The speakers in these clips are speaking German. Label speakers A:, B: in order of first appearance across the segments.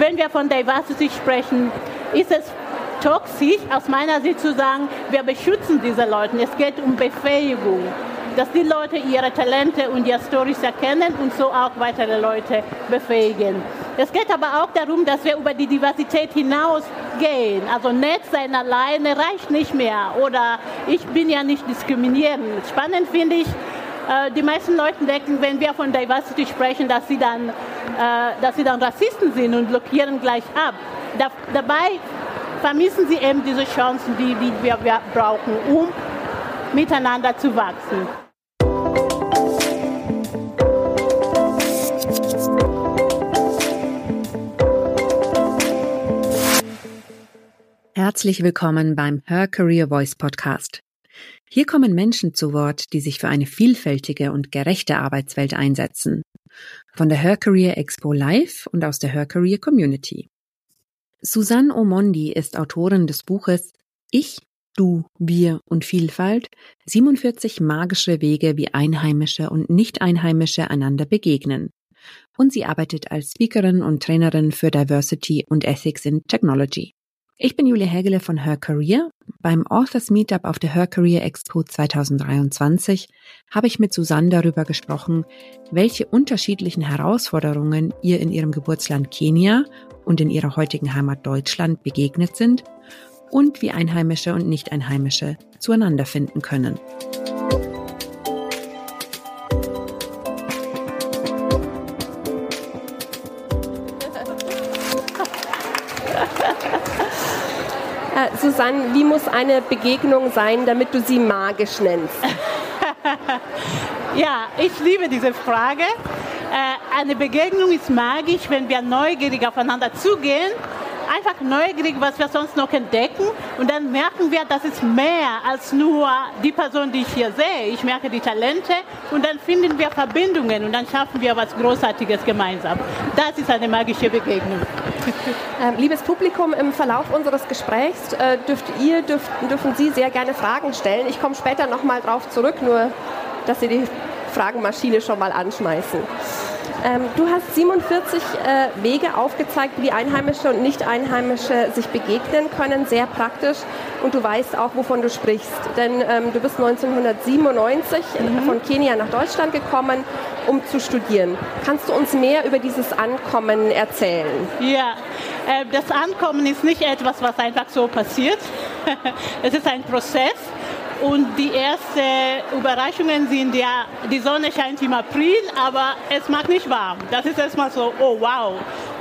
A: wenn wir von Diversity sprechen, ist es toxisch aus meiner Sicht zu sagen, wir beschützen diese Leute. Es geht um Befähigung dass die Leute ihre Talente und ihre Stories erkennen und so auch weitere Leute befähigen. Es geht aber auch darum, dass wir über die Diversität hinausgehen. Also nett sein alleine reicht nicht mehr oder ich bin ja nicht diskriminierend. Spannend finde ich, äh, die meisten Leute denken, wenn wir von Diversity sprechen, dass sie dann, äh, dass sie dann Rassisten sind und blockieren gleich ab. dabei vermissen sie eben diese Chancen, die, die wir brauchen, um miteinander zu wachsen.
B: Herzlich willkommen beim Her Career Voice Podcast. Hier kommen Menschen zu Wort, die sich für eine vielfältige und gerechte Arbeitswelt einsetzen. Von der Her Career Expo Live und aus der Her Career Community. Susanne Omondi ist Autorin des Buches Ich Du, Wir und Vielfalt 47 magische Wege, wie Einheimische und Nicht-Einheimische einander begegnen. Und sie arbeitet als Speakerin und Trainerin für Diversity und Ethics in Technology. Ich bin Julia Hägele von Her Career. Beim Authors Meetup auf der Her Career Expo 2023 habe ich mit Susanne darüber gesprochen, welche unterschiedlichen Herausforderungen ihr in ihrem Geburtsland Kenia und in ihrer heutigen Heimat Deutschland begegnet sind und wie Einheimische und Nicht-Einheimische zueinander finden können.
C: Äh, Susanne, wie muss eine Begegnung sein, damit du sie magisch nennst?
A: ja, ich liebe diese Frage. Äh, eine Begegnung ist magisch, wenn wir neugierig aufeinander zugehen einfach neugierig, was wir sonst noch entdecken. Und dann merken wir, das ist mehr als nur die Person, die ich hier sehe. Ich merke die Talente und dann finden wir Verbindungen und dann schaffen wir was Großartiges gemeinsam. Das ist eine magische Begegnung.
C: Ähm, liebes Publikum, im Verlauf unseres Gesprächs äh, dürft ihr, dürft, dürfen Sie sehr gerne Fragen stellen. Ich komme später nochmal drauf zurück, nur dass Sie die Fragenmaschine schon mal anschmeißen. Ähm, du hast 47 äh, Wege aufgezeigt, wie Einheimische und Nicht-Einheimische sich begegnen können, sehr praktisch. Und du weißt auch, wovon du sprichst. Denn ähm, du bist 1997 mhm. von Kenia nach Deutschland gekommen, um zu studieren. Kannst du uns mehr über dieses Ankommen erzählen?
A: Ja, äh, das Ankommen ist nicht etwas, was einfach so passiert. es ist ein Prozess. Und die ersten Überraschungen sind ja, die Sonne scheint im April, aber es macht nicht warm. Das ist erstmal so, oh wow.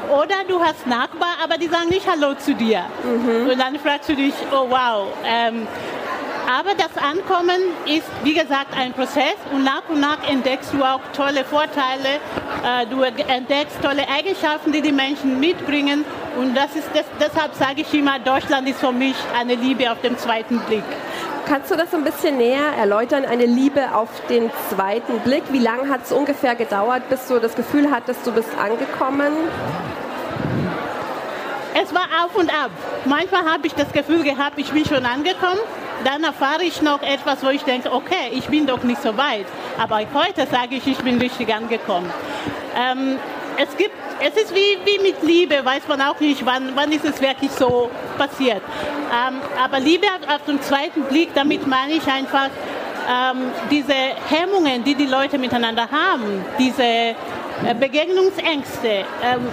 A: Oder du hast Nachbarn, aber die sagen nicht Hallo zu dir. Mhm. Und dann fragst du dich, oh wow. Ähm, aber das Ankommen ist, wie gesagt, ein Prozess und nach und nach entdeckst du auch tolle Vorteile, äh, du entdeckst tolle Eigenschaften, die die Menschen mitbringen. Und das ist das, deshalb sage ich immer, Deutschland ist für mich eine Liebe auf den zweiten Blick.
C: Kannst du das ein bisschen näher erläutern, eine Liebe auf den zweiten Blick? Wie lange hat es ungefähr gedauert, bis du das Gefühl hattest, du bist angekommen?
A: Es war auf und ab. Manchmal habe ich das Gefühl gehabt, ich bin schon angekommen. Dann erfahre ich noch etwas, wo ich denke, okay, ich bin doch nicht so weit. Aber heute sage ich, ich bin richtig angekommen. Ähm, es gibt, es ist wie, wie mit Liebe, weiß man auch nicht, wann, wann ist es wirklich so passiert. Ähm, aber Liebe auf den zweiten Blick, damit meine ich einfach ähm, diese Hemmungen, die die Leute miteinander haben, diese äh, Begegnungsängste. Ähm,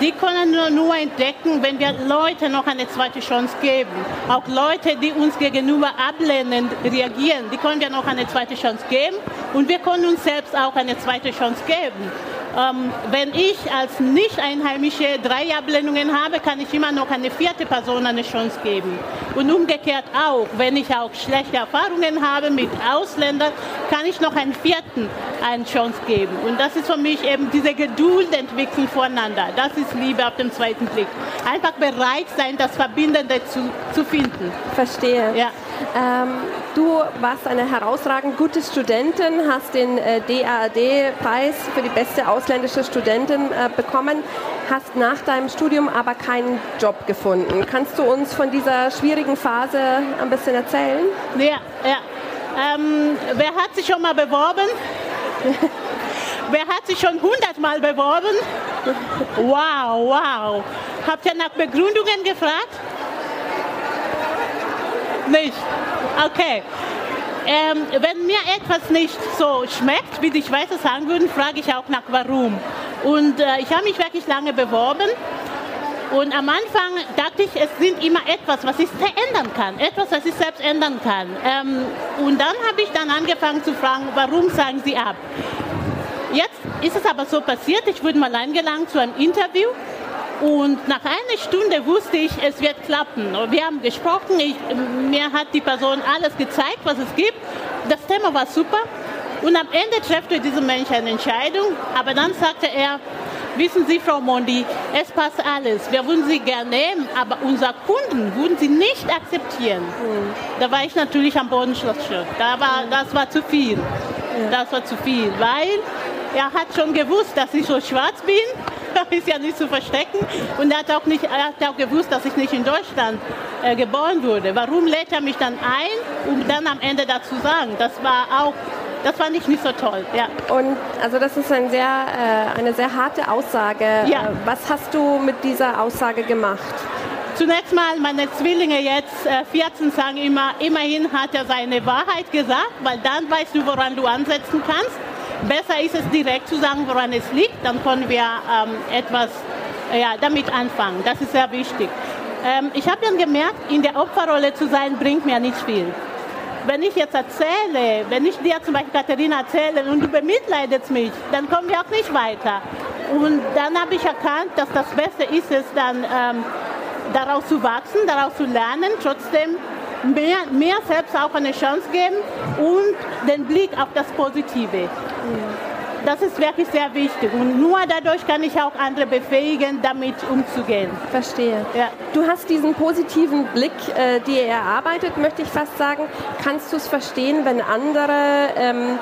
A: die können wir nur entdecken, wenn wir Leute noch eine zweite Chance geben. Auch Leute, die uns gegenüber ablehnend reagieren, die können wir noch eine zweite Chance geben. Und wir können uns selbst auch eine zweite Chance geben. Ähm, wenn ich als Nicht-Einheimische drei Ablehnungen habe, kann ich immer noch eine vierte Person eine Chance geben. Und umgekehrt auch, wenn ich auch schlechte Erfahrungen habe mit Ausländern, kann ich noch einen vierten eine Chance geben. Und das ist für mich eben diese Geduld entwickeln voneinander. Das ist Liebe auf den zweiten Blick. Einfach bereit sein, das Verbindende zu, zu finden.
C: Verstehe. Ja. Ähm, du warst eine herausragend gute Studentin, hast den äh, DAAD-Preis für die beste ausländische Studentin äh, bekommen, hast nach deinem Studium aber keinen Job gefunden. Kannst du uns von dieser schwierigen Phase ein bisschen erzählen?
A: Ja, ja. Ähm, wer hat sich schon mal beworben? Wer hat sich schon hundertmal beworben? Wow, wow. Habt ihr nach Begründungen gefragt? Nicht? Okay. Ähm, wenn mir etwas nicht so schmeckt, wie die Schweizer sagen würden, frage ich auch nach warum. Und äh, ich habe mich wirklich lange beworben. Und am Anfang dachte ich, es sind immer etwas, was ich verändern kann, etwas, was ich selbst ändern kann. Ähm, und dann habe ich dann angefangen zu fragen, warum sagen Sie ab? Jetzt ist es aber so passiert, ich wurde mal eingeladen zu einem Interview und nach einer Stunde wusste ich, es wird klappen. Wir haben gesprochen, ich, mir hat die Person alles gezeigt, was es gibt. Das Thema war super. Und am Ende trifft dieser Mensch eine Entscheidung. Aber dann sagte er, wissen Sie, Frau Mondi, es passt alles. Wir würden Sie gerne nehmen, aber unsere Kunden würden Sie nicht akzeptieren. Mhm. Da war ich natürlich am Bodenschlossstück. Da war, das war zu viel. Das war zu viel, weil er hat schon gewusst, dass ich so schwarz bin ist ja nicht zu verstecken. Und er hat auch, nicht, er hat auch gewusst, dass ich nicht in Deutschland äh, geboren wurde. Warum lädt er mich dann ein, um dann am Ende dazu sagen? Das war auch das fand ich nicht so toll. Ja.
C: Und also das ist ein sehr, äh, eine sehr harte Aussage. Ja. Äh, was hast du mit dieser Aussage gemacht?
A: Zunächst mal, meine Zwillinge jetzt, äh, 14, sagen immer, immerhin hat er seine Wahrheit gesagt, weil dann weißt du, woran du ansetzen kannst. Besser ist es direkt zu sagen, woran es liegt, dann können wir ähm, etwas ja, damit anfangen. Das ist sehr wichtig. Ähm, ich habe dann gemerkt, in der Opferrolle zu sein, bringt mir nicht viel. Wenn ich jetzt erzähle, wenn ich dir zum Beispiel Katharina erzähle und du bemitleidest mich, dann kommen wir auch nicht weiter. Und dann habe ich erkannt, dass das Beste ist es dann, ähm, daraus zu wachsen, daraus zu lernen, trotzdem mehr, mehr selbst auch eine Chance geben und den Blick auf das Positive. Das ist wirklich sehr wichtig und nur dadurch kann ich auch andere befähigen, damit umzugehen.
C: Verstehe. Ja. Du hast diesen positiven Blick, äh, dir erarbeitet, möchte ich fast sagen. Kannst du es verstehen, wenn andere ähm,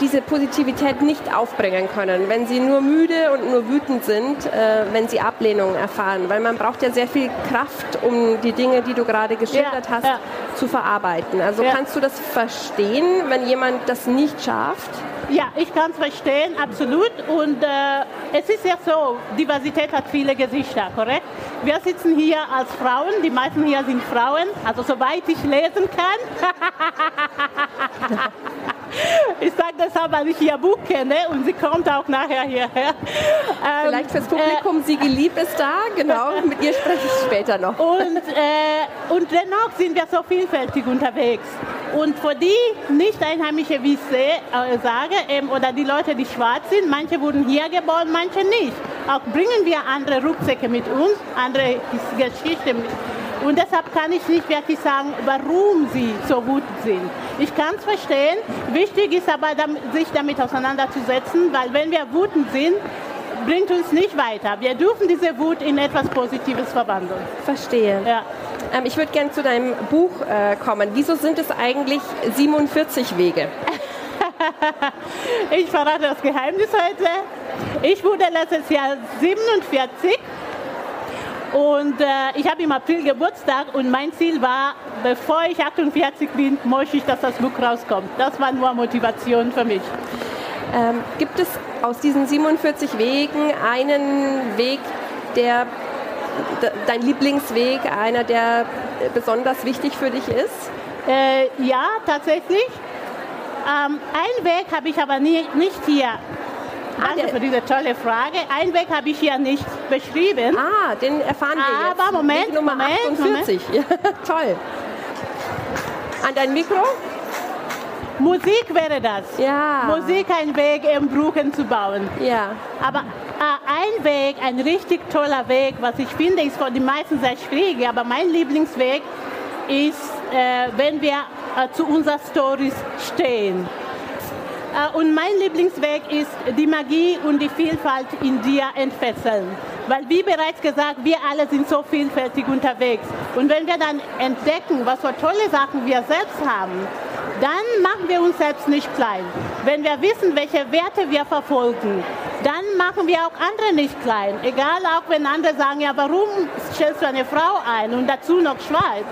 C: diese Positivität nicht aufbringen können, wenn sie nur müde und nur wütend sind, äh, wenn sie Ablehnung erfahren. Weil man braucht ja sehr viel Kraft, um die Dinge, die du gerade geschildert ja, hast, ja. Zu verarbeiten. Also ja. kannst du das verstehen, wenn jemand das nicht schafft?
A: Ja, ich kann es verstehen, absolut. Und äh, es ist ja so, Diversität hat viele Gesichter, korrekt? Wir sitzen hier als Frauen, die meisten hier sind Frauen, also soweit ich lesen kann. Ich sage deshalb, weil ich ihr Buch kenne und sie kommt auch nachher hierher.
C: Ähm, Vielleicht fürs Publikum, äh, Sigi Lieb ist da, genau, mit ihr spreche ich später noch.
A: Und, äh, und dennoch sind wir so vielfältig unterwegs. Und für die Nicht-Einheimische, wie ich sehe, äh, sage, ähm, oder die Leute, die schwarz sind, manche wurden hier geboren, manche nicht. Auch bringen wir andere Rucksäcke mit uns, andere Geschichten mit und deshalb kann ich nicht wirklich sagen, warum sie so gut sind. Ich kann es verstehen. Wichtig ist aber, sich damit auseinanderzusetzen, weil wenn wir wütend sind, bringt uns nicht weiter. Wir dürfen diese Wut in etwas Positives verwandeln.
C: Verstehe. Ja. Ähm, ich würde gerne zu deinem Buch äh, kommen. Wieso sind es eigentlich 47 Wege?
A: ich verrate das Geheimnis heute. Ich wurde letztes Jahr 47 und äh, ich habe im April Geburtstag und mein Ziel war, bevor ich 48 bin, möchte ich, dass das Buch rauskommt. Das war nur Motivation für mich.
C: Ähm, gibt es aus diesen 47 Wegen einen Weg, der dein Lieblingsweg, einer, der besonders wichtig für dich ist?
A: Äh, ja, tatsächlich. Ähm, einen Weg habe ich aber nie, nicht hier Danke für diese tolle Frage. Einen Weg habe ich hier nicht beschrieben.
C: Ah, den erfahren wir jetzt.
A: Aber Moment,
C: Weg Nummer
A: Moment,
C: 48. Moment. Ja, toll. An dein Mikro?
A: Musik wäre das.
C: Ja.
A: Musik ein Weg, um Brücken zu bauen.
C: Ja.
A: Aber ein Weg, ein richtig toller Weg, was ich finde, ist für die meisten sehr schwierig, aber mein Lieblingsweg ist, äh, wenn wir äh, zu unseren Stories stehen. Äh, und mein Lieblingsweg ist die Magie und die Vielfalt in dir entfesseln. Weil wie bereits gesagt, wir alle sind so vielfältig unterwegs. Und wenn wir dann entdecken, was für tolle Sachen wir selbst haben, dann machen wir uns selbst nicht klein. Wenn wir wissen, welche Werte wir verfolgen, dann machen wir auch andere nicht klein. Egal auch wenn andere sagen, ja, warum stellst du eine Frau ein und dazu noch schwarz?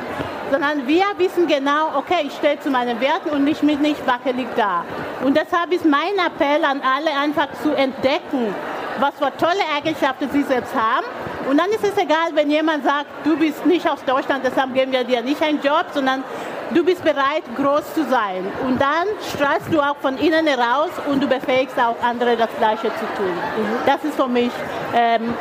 A: Sondern wir wissen genau, okay, ich stehe zu meinen Werten und ich bin nicht wackelig da. Und deshalb ist mein Appell an alle einfach zu entdecken, was für tolle Eigenschaften sie selbst haben. Und dann ist es egal, wenn jemand sagt, du bist nicht aus Deutschland, deshalb geben wir dir nicht einen Job, sondern du bist bereit, groß zu sein. Und dann strahlst du auch von innen heraus und du befähigst auch andere, das Gleiche zu tun. Das ist für mich ähm,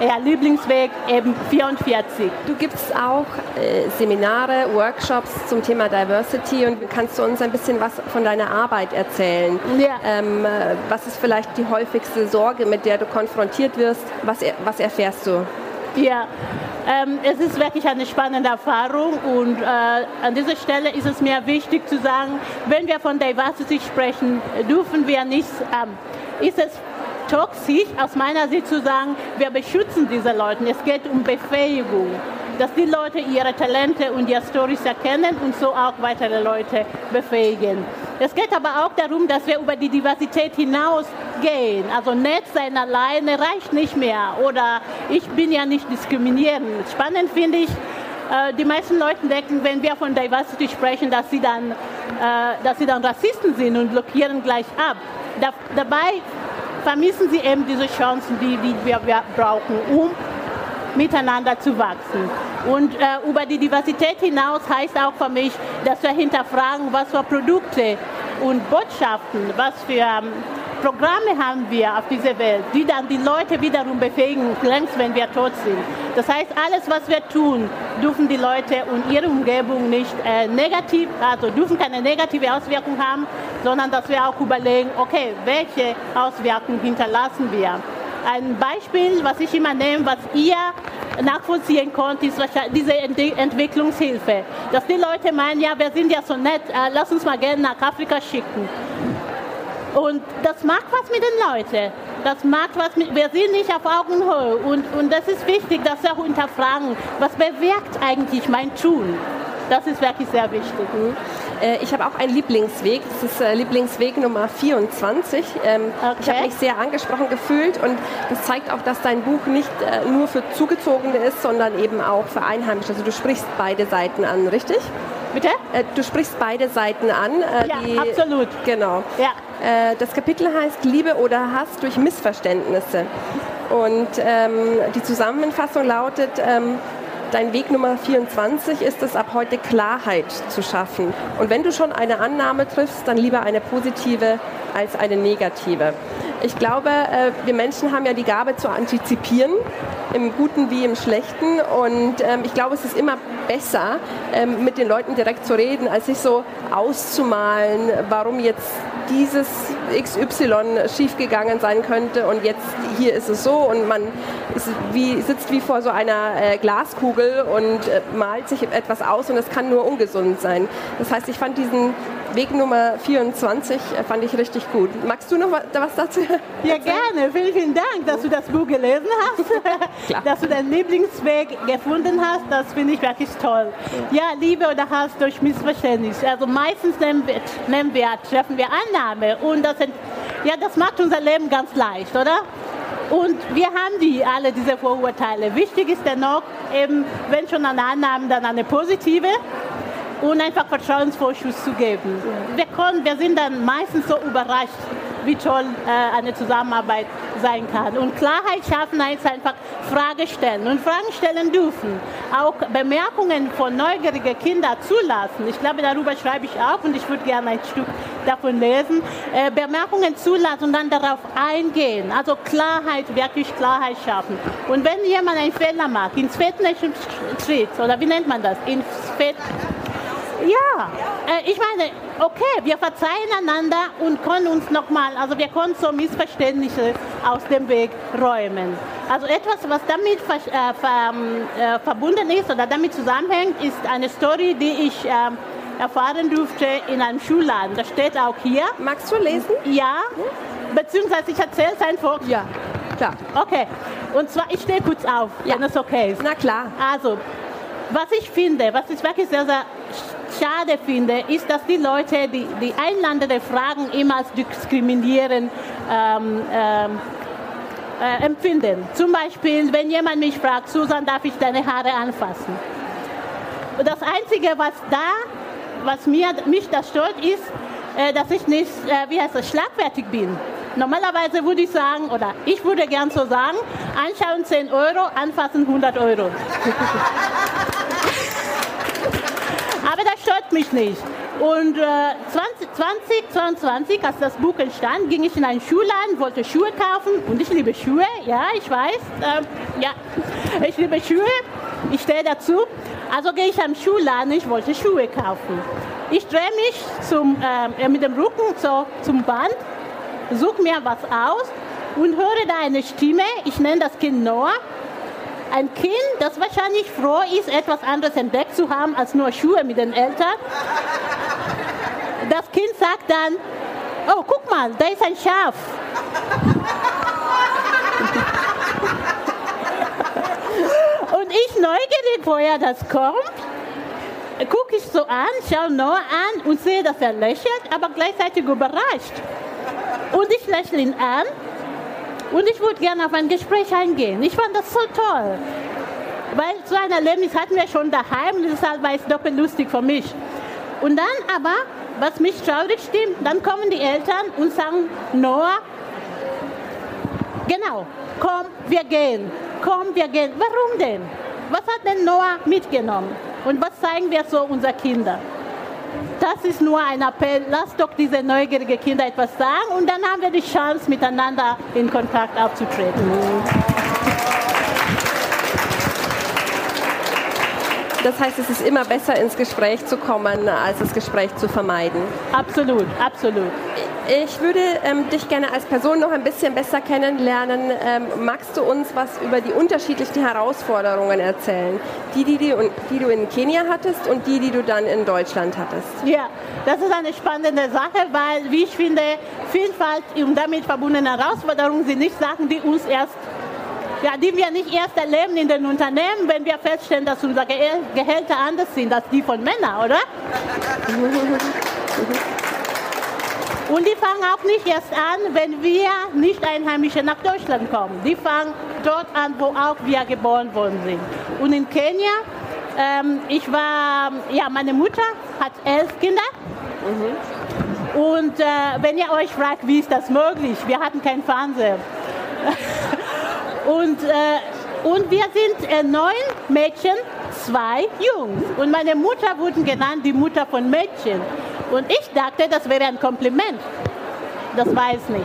A: ja, Lieblingsweg eben 44.
C: Du gibst auch äh, Seminare, Workshops zum Thema Diversity und kannst du uns ein bisschen was von deiner Arbeit erzählen? Ja. Ähm, äh, was ist vielleicht die häufigste Sorge, mit der du konfrontiert wirst? Was, was erfährst du?
A: Ja, ähm, es ist wirklich eine spannende Erfahrung und äh, an dieser Stelle ist es mir wichtig zu sagen, wenn wir von Diversity sprechen, dürfen wir nicht, ähm, ist es toxisch aus meiner Sicht zu sagen, wir beschützen diese Leute. Es geht um Befähigung, dass die Leute ihre Talente und ihre Stories erkennen und so auch weitere Leute befähigen. Es geht aber auch darum, dass wir über die Diversität hinausgehen. Also nett sein alleine reicht nicht mehr oder ich bin ja nicht diskriminierend. Spannend finde ich, äh, die meisten Leute denken, wenn wir von Diversity sprechen, dass sie dann, äh, dass sie dann Rassisten sind und blockieren gleich ab. Da, dabei vermissen sie eben diese Chancen, die, die wir, wir brauchen, um miteinander zu wachsen. Und äh, über die Diversität hinaus heißt auch für mich, dass wir hinterfragen, was für Produkte und Botschaften, was für ähm, Programme haben wir auf dieser Welt, die dann die Leute wiederum befähigen, längst wenn wir tot sind. Das heißt, alles, was wir tun, dürfen die Leute und ihre Umgebung nicht äh, negativ, also dürfen keine negative Auswirkung haben, sondern dass wir auch überlegen, okay, welche Auswirkungen hinterlassen wir. Ein Beispiel, was ich immer nehme, was ihr nachvollziehen könnt, ist diese Entwicklungshilfe. Dass die Leute meinen, ja, wir sind ja so nett, äh, lass uns mal Geld nach Afrika schicken. Und das macht was mit den Leuten. Das macht was mit, wir sind nicht auf Augenhöhe. Und, und das ist wichtig, dass wir auch hinterfragen, was bewirkt eigentlich mein Tun. Das ist wirklich sehr wichtig.
C: Mhm. Äh, ich habe auch einen Lieblingsweg. Das ist äh, Lieblingsweg Nummer 24. Ähm, okay. Ich habe mich sehr angesprochen gefühlt und das zeigt auch, dass dein Buch nicht äh, nur für Zugezogene ist, sondern eben auch für Einheimische. Also du sprichst beide Seiten an, richtig?
A: Bitte?
C: Du sprichst beide Seiten an.
A: Ja, die, absolut.
C: Genau. Ja. Das Kapitel heißt Liebe oder Hass durch Missverständnisse. Und ähm, die Zusammenfassung lautet, ähm, Dein Weg Nummer 24 ist es, ab heute Klarheit zu schaffen. Und wenn du schon eine Annahme triffst, dann lieber eine positive als eine negative. Ich glaube, äh, wir Menschen haben ja die Gabe zu antizipieren, im Guten wie im Schlechten. Und ähm, ich glaube, es ist immer besser, ähm, mit den Leuten direkt zu reden, als sich so auszumalen, warum jetzt dieses XY schiefgegangen sein könnte und jetzt hier ist es so und man wie, sitzt wie vor so einer äh, Glaskugel und äh, malt sich etwas aus und es kann nur ungesund sein. Das heißt, ich fand diesen Weg Nummer 24 äh, fand ich richtig gut. Magst du noch was dazu?
A: Ja, gerne. Vielen, vielen Dank, dass du das Buch gelesen hast, dass du deinen Lieblingsweg gefunden hast. Das finde ich wirklich toll. Ja, Liebe oder Hass durch Missverständnis. Also meistens nehmen wir, nehmen wir treffen wir Annahme und das, ja, das macht unser Leben ganz leicht, oder? Und wir haben die alle diese Vorurteile. Wichtig ist dennoch, eben, wenn schon eine Annahme, dann eine positive und einfach Vertrauensvorschuss zu geben. Wir, können, wir sind dann meistens so überrascht, wie toll äh, eine Zusammenarbeit sein kann. Und Klarheit schaffen heißt einfach Fragen stellen und Fragen stellen dürfen. Auch Bemerkungen von neugierigen Kindern zulassen. Ich glaube, darüber schreibe ich auch und ich würde gerne ein Stück davon lesen. Äh, Bemerkungen zulassen und dann darauf eingehen. Also Klarheit, wirklich Klarheit schaffen. Und wenn jemand einen Fehler macht, ins Fettnäpfchen tritt, oder wie nennt man das? Ins Fett ja, äh, ich meine, okay, wir verzeihen einander und können uns nochmal, also wir können so Missverständnisse aus dem Weg räumen. Also etwas, was damit ver, äh, ver, äh, verbunden ist oder damit zusammenhängt, ist eine Story, die ich ähm, erfahren durfte in einem Schulladen. Das steht auch hier.
C: Magst du lesen?
A: Ja, beziehungsweise ich erzähle es einfach.
C: Ja, klar.
A: Okay, und zwar, ich stehe kurz auf, ja. wenn es okay ist.
C: Na klar.
A: Also, was ich finde, was ich wirklich sehr, sehr schade finde, ist, dass die Leute die, die einlandenden Fragen immer als diskriminierend ähm, ähm, äh, empfinden. Zum Beispiel, wenn jemand mich fragt, Susan, darf ich deine Haare anfassen? Das Einzige, was da, was mir, mich das stört, ist, äh, dass ich nicht, äh, wie heißt das, schlagfertig bin. Normalerweise würde ich sagen, oder ich würde gern so sagen, anschauen 10 Euro, anfassen 100 Euro. Aber das stört mich nicht. Und äh, 20, 2022, als das Buch entstand, ging ich in einen Schuhladen, wollte Schuhe kaufen und ich liebe Schuhe, ja, ich weiß, äh, ja, ich liebe Schuhe, ich stehe dazu. Also gehe ich am Schuhladen, ich wollte Schuhe kaufen. Ich drehe mich zum, äh, mit dem Rücken so, zum Band, suche mir was aus und höre da eine Stimme, ich nenne das Kind Noah, ein Kind, das wahrscheinlich froh ist, etwas anderes entdeckt zu haben als nur Schuhe mit den Eltern. Das Kind sagt dann, oh, guck mal, da ist ein Schaf. Und ich neugierig, woher das kommt, gucke ich so an, schaue Noah an und sehe, dass er lächelt, aber gleichzeitig überrascht. Und ich lächle ihn an und ich würde gerne auf ein Gespräch eingehen. Ich fand das so toll. Weil so ein Erlebnis hatten wir schon daheim deshalb war es doppelt lustig für mich. Und dann aber, was mich traurig stimmt, dann kommen die Eltern und sagen, Noah, genau, komm, wir gehen, komm, wir gehen. Warum denn? Was hat denn Noah mitgenommen? Und was zeigen wir so unseren Kindern? Das ist nur ein Appell. Lasst doch diese neugierigen Kinder etwas sagen und dann haben wir die Chance, miteinander in Kontakt aufzutreten.
C: Das heißt, es ist immer besser, ins Gespräch zu kommen, als das Gespräch zu vermeiden.
A: Absolut, absolut.
C: Ich würde ähm, dich gerne als Person noch ein bisschen besser kennenlernen. Ähm, magst du uns was über die unterschiedlichen Herausforderungen erzählen? Die, die, die, die du in Kenia hattest und die, die du dann in Deutschland hattest?
A: Ja, das ist eine spannende Sache, weil, wie ich finde, Vielfalt und damit verbundene Herausforderungen sind nicht Sachen, die uns erst ja, die wir nicht erst erleben in den Unternehmen, wenn wir feststellen, dass unsere Gehälter anders sind als die von Männern, oder? Und die fangen auch nicht erst an, wenn wir Nicht-Einheimische nach Deutschland kommen. Die fangen dort an, wo auch wir geboren worden sind. Und in Kenia, ähm, ich war, ja, meine Mutter hat elf Kinder. Mhm. Und äh, wenn ihr euch fragt, wie ist das möglich? Wir hatten kein Fernseher. und, äh, und wir sind äh, neun Mädchen, zwei Jungs. Und meine Mutter wurde genannt die Mutter von Mädchen. Und ich dachte, das wäre ein Kompliment. Das weiß nicht.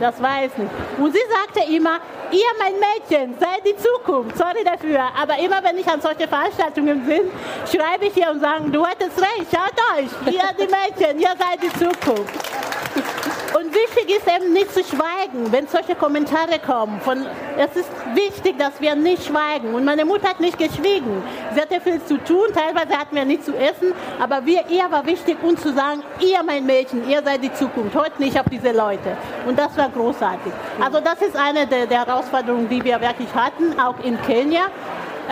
A: Das weiß nicht. Und sie sagte immer, ihr mein Mädchen, seid die Zukunft. Sorry dafür. Aber immer wenn ich an solche Veranstaltungen bin, schreibe ich hier und sage, du hattest recht, schaut euch, ihr die Mädchen, ihr seid die Zukunft. Und wichtig ist eben nicht zu schweigen, wenn solche Kommentare kommen. Von, es ist wichtig, dass wir nicht schweigen. Und meine Mutter hat nicht geschwiegen. Sie hatte viel zu tun, teilweise hatten wir nichts zu essen, aber wir, ihr war wichtig, uns zu sagen, ihr mein Mädchen, ihr seid die Zukunft, heute nicht auf diese Leute. Und das war großartig. Also das ist eine der, der Herausforderungen, die wir wirklich hatten, auch in Kenia.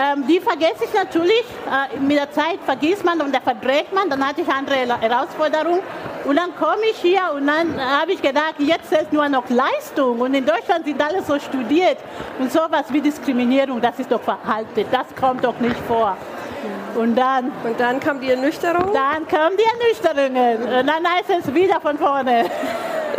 A: Ähm, die vergesse ich natürlich. Äh, mit der Zeit vergisst man und da verdreht man. Dann hatte ich andere Herausforderungen. Und dann komme ich hier und dann habe ich gedacht, jetzt zählt nur noch Leistung. Und in Deutschland sind alle so studiert. Und sowas wie Diskriminierung, das ist doch verhalten. Das kommt doch nicht vor. Und dann,
C: und dann kam die Ernüchterung?
A: Dann kam die Ernüchterung. Und dann heißt es wieder von vorne.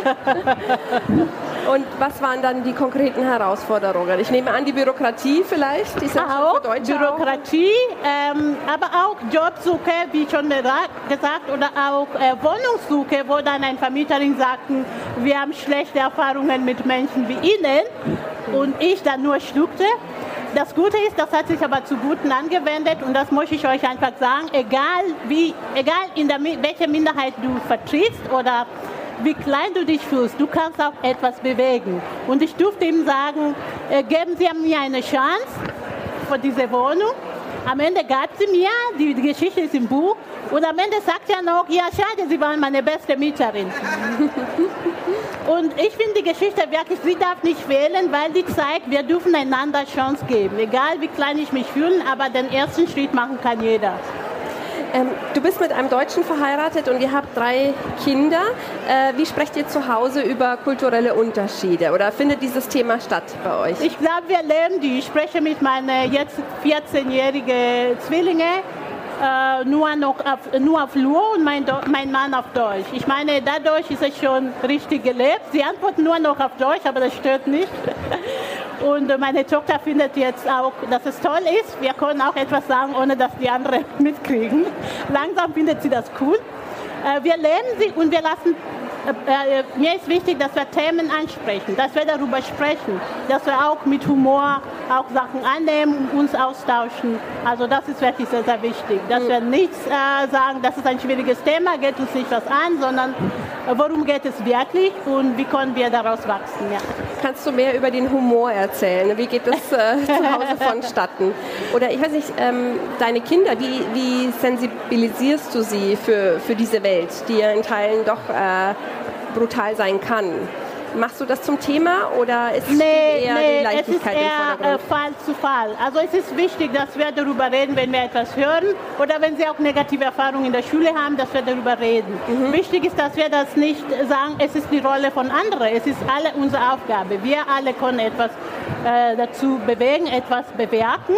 C: Und was waren dann die konkreten Herausforderungen? Ich nehme an, die Bürokratie vielleicht? Die
A: sind auch, für Deutsche Bürokratie, ähm, aber auch Jobsuche, wie schon gesagt, oder auch äh, Wohnungssuche, wo dann ein Vermieterin sagten, wir haben schlechte Erfahrungen mit Menschen wie Ihnen und ich dann nur schluckte. Das Gute ist, das hat sich aber zu Guten angewendet und das muss ich euch einfach sagen, egal, wie, egal in der, welche Minderheit du vertrittst oder wie klein du dich fühlst, du kannst auch etwas bewegen. Und ich durfte ihm sagen, äh, geben Sie mir eine Chance für diese Wohnung. Am Ende gab sie mir, die, die Geschichte ist im Buch, und am Ende sagt er noch, ja schade, Sie waren meine beste Mieterin. und ich finde die Geschichte wirklich, sie darf nicht fehlen, weil die zeigt, wir dürfen einander Chance geben. Egal wie klein ich mich fühle, aber den ersten Schritt machen kann jeder.
C: Ähm, du bist mit einem Deutschen verheiratet und ihr habt drei Kinder. Äh, wie sprecht ihr zu Hause über kulturelle Unterschiede oder findet dieses Thema statt bei euch?
A: Ich glaube, wir lernen die. Ich spreche mit meinen jetzt 14-jährigen Zwillingen äh, nur, noch auf, nur auf Luo und mein, mein Mann auf Deutsch. Ich meine, dadurch ist es schon richtig gelebt. Sie antworten nur noch auf Deutsch, aber das stört nicht. Und meine Tochter findet jetzt auch, dass es toll ist. Wir können auch etwas sagen, ohne dass die anderen mitkriegen. Langsam findet sie das cool. Äh, wir lernen sie und wir lassen äh, äh, mir ist wichtig, dass wir Themen ansprechen, dass wir darüber sprechen, dass wir auch mit Humor auch Sachen annehmen und uns austauschen. Also das ist wirklich sehr, sehr wichtig, dass wir nichts äh, sagen, das ist ein schwieriges Thema, geht uns nicht was an, sondern äh, worum geht es wirklich und wie können wir daraus wachsen. Ja.
C: Kannst du mehr über den Humor erzählen? Wie geht das äh, zu Hause vonstatten? Oder ich weiß nicht, ähm, deine Kinder, wie, wie sensibilisierst du sie für, für diese Welt, die ja in Teilen doch äh, brutal sein kann. Machst du das zum Thema oder ist
A: nee,
C: eher
A: nee,
C: die Leichtigkeit
A: es ist eher, äh, Fall zu Fall. Also es ist wichtig, dass wir darüber reden, wenn wir etwas hören oder wenn sie auch negative Erfahrungen in der Schule haben, dass wir darüber reden. Mhm. Wichtig ist, dass wir das nicht sagen, es ist die Rolle von anderen, es ist alle unsere Aufgabe. Wir alle können etwas äh, dazu bewegen, etwas bewirken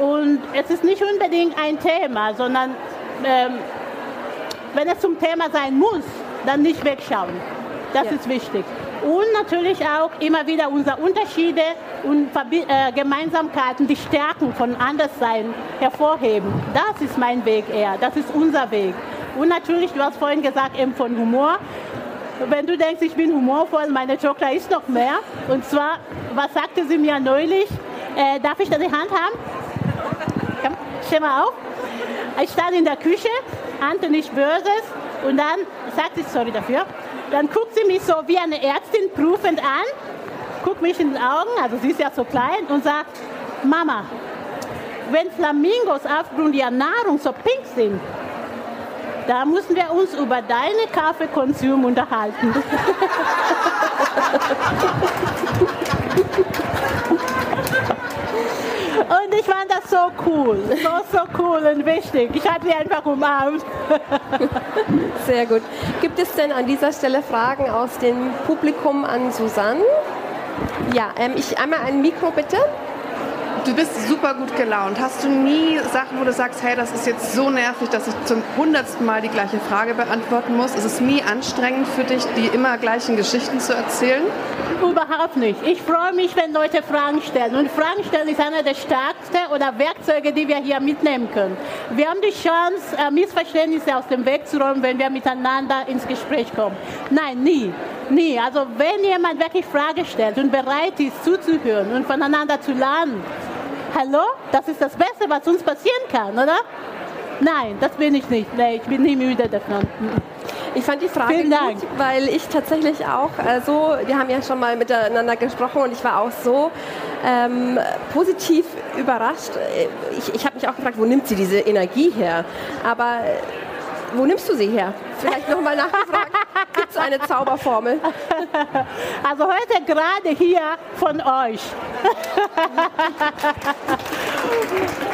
A: und es ist nicht unbedingt ein Thema, sondern ähm, wenn es zum Thema sein muss, dann nicht wegschauen. Das ja. ist wichtig. Und natürlich auch immer wieder unsere Unterschiede und äh, Gemeinsamkeiten, die Stärken von Anderssein hervorheben. Das ist mein Weg eher, das ist unser Weg. Und natürlich, du hast vorhin gesagt, eben von Humor. Wenn du denkst, ich bin humorvoll, meine Tochter ist noch mehr. Und zwar, was sagte sie mir neulich? Äh, darf ich da die Hand haben? Komm, steh mal auf. Ich stand in der Küche, Ante nicht Böses, und dann sagt sie, sorry dafür, dann guckt sie mich so wie eine Ärztin prüfend an, guckt mich in die Augen, also sie ist ja so klein, und sagt, Mama, wenn Flamingos aufgrund ihrer Nahrung so pink sind, da müssen wir uns über deine Kaffeekonsum unterhalten. Und ich fand das so cool, so, so cool und wichtig. Ich habe sie einfach umarmt.
C: Sehr gut. Gibt es denn an dieser Stelle Fragen aus dem Publikum an Susanne? Ja, ähm, ich einmal ein Mikro bitte.
D: Du bist super gut gelaunt. Hast du nie Sachen, wo du sagst, hey, das ist jetzt so nervig, dass ich zum hundertsten Mal die gleiche Frage beantworten muss? Ist es nie anstrengend für dich, die immer gleichen Geschichten zu erzählen?
A: Überhaupt nicht. Ich freue mich, wenn Leute Fragen stellen. Und Fragen stellen ist einer der stärksten oder Werkzeuge, die wir hier mitnehmen können. Wir haben die Chance, äh, Missverständnisse aus dem Weg zu räumen, wenn wir miteinander ins Gespräch kommen. Nein, nie. Nie. Also wenn jemand wirklich Fragen stellt und bereit ist zuzuhören und voneinander zu lernen, hallo, das ist das Beste, was uns passieren kann, oder? Nein, das bin ich nicht. Nee, ich bin nie müde davon.
C: Ich fand die Frage gut, weil ich tatsächlich auch äh, so, wir haben ja schon mal miteinander gesprochen und ich war auch so ähm, positiv überrascht. Ich, ich habe mich auch gefragt, wo nimmt sie diese Energie her? Aber äh, wo nimmst du sie her? Vielleicht nochmal nachgefragt. Gibt es eine Zauberformel?
A: Also heute gerade hier von euch.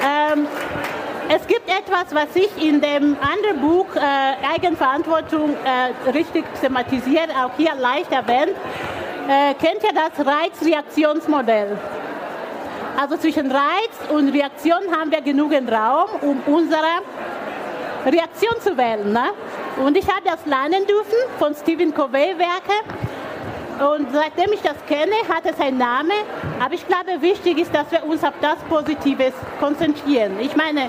A: ähm, es gibt etwas, was ich in dem anderen Buch äh, Eigenverantwortung äh, richtig thematisiert, auch hier leicht erwähnt. Äh, kennt ihr das Reizreaktionsmodell? Also zwischen Reiz und Reaktion haben wir genügend Raum, um unsere Reaktion zu wählen. Ne? Und ich habe das lernen dürfen von Stephen Covey-Werke. Und seitdem ich das kenne, hat es einen Namen. Aber ich glaube, wichtig ist, dass wir uns auf das Positive konzentrieren. Ich meine,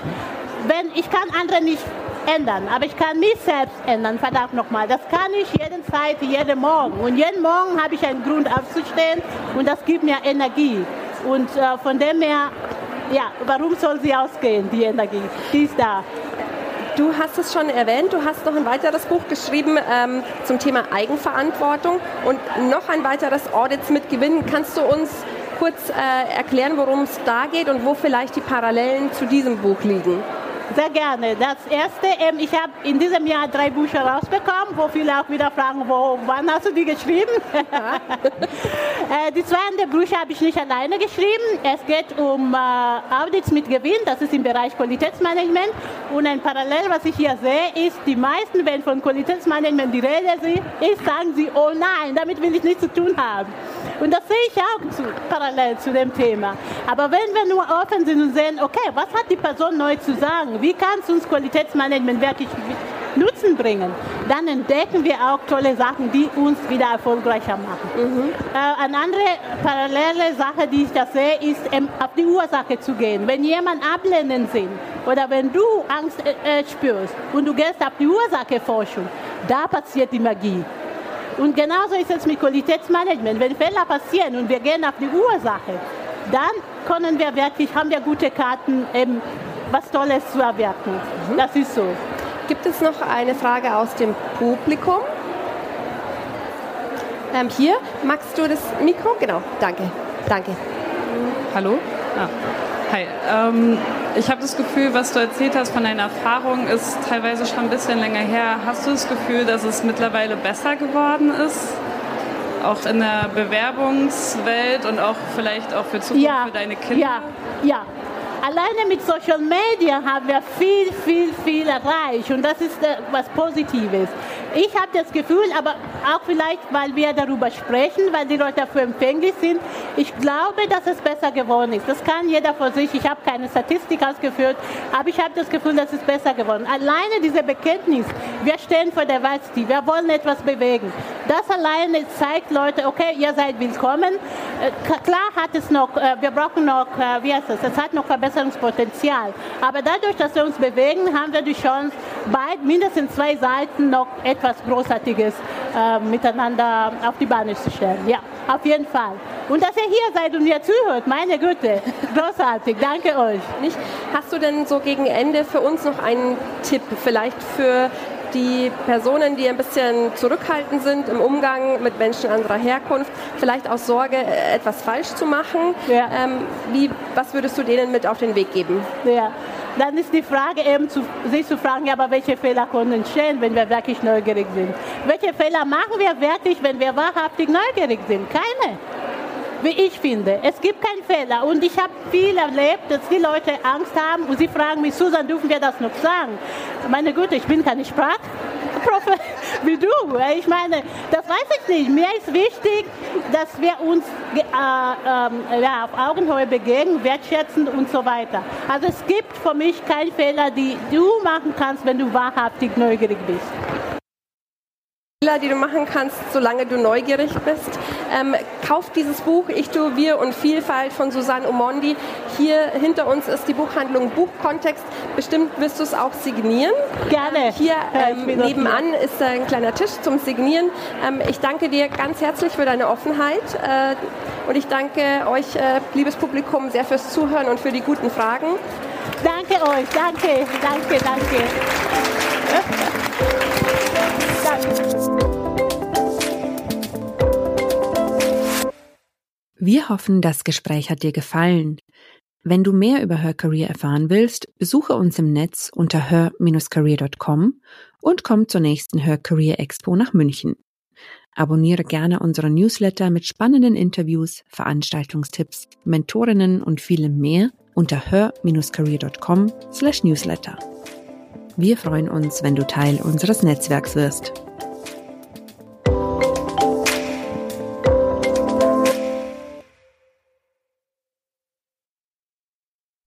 A: wenn, ich kann andere nicht ändern, aber ich kann mich selbst ändern, verdammt nochmal. Das kann ich jeden Zeit, jeden Morgen. Und jeden Morgen habe ich einen Grund aufzustehen und das gibt mir Energie. Und äh, von dem her, ja, warum soll sie ausgehen, die Energie? Die ist da.
C: Du hast es schon erwähnt, du hast noch ein weiteres Buch geschrieben ähm, zum Thema Eigenverantwortung und noch ein weiteres Audits mit Gewinn. Kannst du uns kurz äh, erklären, worum es da geht und wo vielleicht die Parallelen zu diesem Buch liegen?
A: Sehr gerne. Das erste, ähm, ich habe in diesem Jahr drei Bücher rausbekommen, wo viele auch wieder fragen, wo, wann hast du die geschrieben? äh, die zwei anderen Bücher habe ich nicht alleine geschrieben. Es geht um äh, Audits mit Gewinn, das ist im Bereich Qualitätsmanagement. Und ein Parallel, was ich hier sehe, ist, die meisten, wenn von Qualitätsmanagement die Rede ist, sagen sie, oh nein, damit will ich nichts zu tun haben. Und das sehe ich auch zu, parallel zu dem Thema. Aber wenn wir nur offen sind und sehen, okay, was hat die Person neu zu sagen? Wie kann es uns Qualitätsmanagement wirklich Nutzen bringen, dann entdecken wir auch tolle Sachen, die uns wieder erfolgreicher machen. Mhm. Äh, eine andere parallele Sache, die ich da sehe, ist ähm, auf die Ursache zu gehen. Wenn jemand ablehnend sind oder wenn du Angst äh, äh spürst und du gehst auf die Ursacheforschung, da passiert die Magie. Und genauso ist es mit Qualitätsmanagement. Wenn Fehler passieren und wir gehen auf die Ursache, dann können wir wirklich, haben wir gute Karten, eben was Tolles zu erwirken. Mhm. Das ist so.
C: Gibt es noch eine Frage aus dem Publikum? Ähm, hier, magst du das Mikro? Genau, danke. Danke.
E: Hallo? Ah. Hi. Ähm, ich habe das Gefühl, was du erzählt hast von deiner Erfahrung, ist teilweise schon ein bisschen länger her. Hast du das Gefühl, dass es mittlerweile besser geworden ist? Auch in der Bewerbungswelt und auch vielleicht auch für Zukunft
A: ja,
E: für deine Kinder?
A: Ja, ja. Alleine mit Social Media haben wir viel, viel, viel erreicht und das ist äh, was Positives. Ich habe das Gefühl, aber auch vielleicht, weil wir darüber sprechen, weil die Leute dafür empfänglich sind, ich glaube, dass es besser geworden ist. Das kann jeder für sich. Ich habe keine Statistik ausgeführt, aber ich habe das Gefühl, dass es besser geworden ist. Alleine diese Bekenntnis, wir stehen vor der Wahlstil, wir wollen etwas bewegen. Das alleine zeigt Leute, okay, ihr seid willkommen. Äh, klar hat es noch, äh, wir brauchen noch, äh, wie heißt es, es hat noch Verbesserungspotenzial. Aber dadurch, dass wir uns bewegen, haben wir die Chance, bei mindestens zwei Seiten noch etwas Großartiges äh, miteinander auf die Bahn zu stellen. Ja, auf jeden Fall. Und ihr hier seid und mir zuhört, meine Güte, großartig, danke euch.
C: Hast du denn so gegen Ende für uns noch einen Tipp, vielleicht für die Personen, die ein bisschen zurückhaltend sind im Umgang mit Menschen anderer Herkunft, vielleicht aus Sorge, äh, etwas falsch zu machen. Ja. Ähm, wie, was würdest du denen mit auf den Weg geben?
A: Ja. Dann ist die Frage eben, zu, sich zu fragen, aber welche Fehler können entstehen, wenn wir wirklich neugierig sind? Welche Fehler machen wir wirklich, wenn wir wahrhaftig neugierig sind? Keine wie ich finde. Es gibt keinen Fehler. Und ich habe viel erlebt, dass die Leute Angst haben und sie fragen mich, Susan, dürfen wir das noch sagen? Meine Güte, ich bin keine Sprachprofe wie du. Ich meine, das weiß ich nicht. Mir ist wichtig, dass wir uns äh, äh, ja, auf Augenhöhe begegnen, wertschätzen und so weiter. Also es gibt für mich keinen Fehler, die du machen kannst, wenn du wahrhaftig neugierig bist
C: die du machen kannst, solange du neugierig bist. Ähm, kauf dieses Buch Ich, du, wir und Vielfalt von Susanne Omondi. Hier hinter uns ist die Buchhandlung Buchkontext. Bestimmt wirst du es auch signieren.
A: Gerne.
C: Hier ähm, nebenan ist ein kleiner Tisch zum Signieren. Ähm, ich danke dir ganz herzlich für deine Offenheit äh, und ich danke euch, äh, liebes Publikum, sehr fürs Zuhören und für die guten Fragen.
A: Danke euch, danke, danke, danke.
B: Wir hoffen, das Gespräch hat dir gefallen. Wenn du mehr über Her Career erfahren willst, besuche uns im Netz unter her-career.com und komm zur nächsten Her Career Expo nach München. Abonniere gerne unsere Newsletter mit spannenden Interviews, Veranstaltungstipps, Mentorinnen und vielem mehr unter her-career.com/newsletter. Wir freuen uns, wenn du Teil unseres Netzwerks wirst.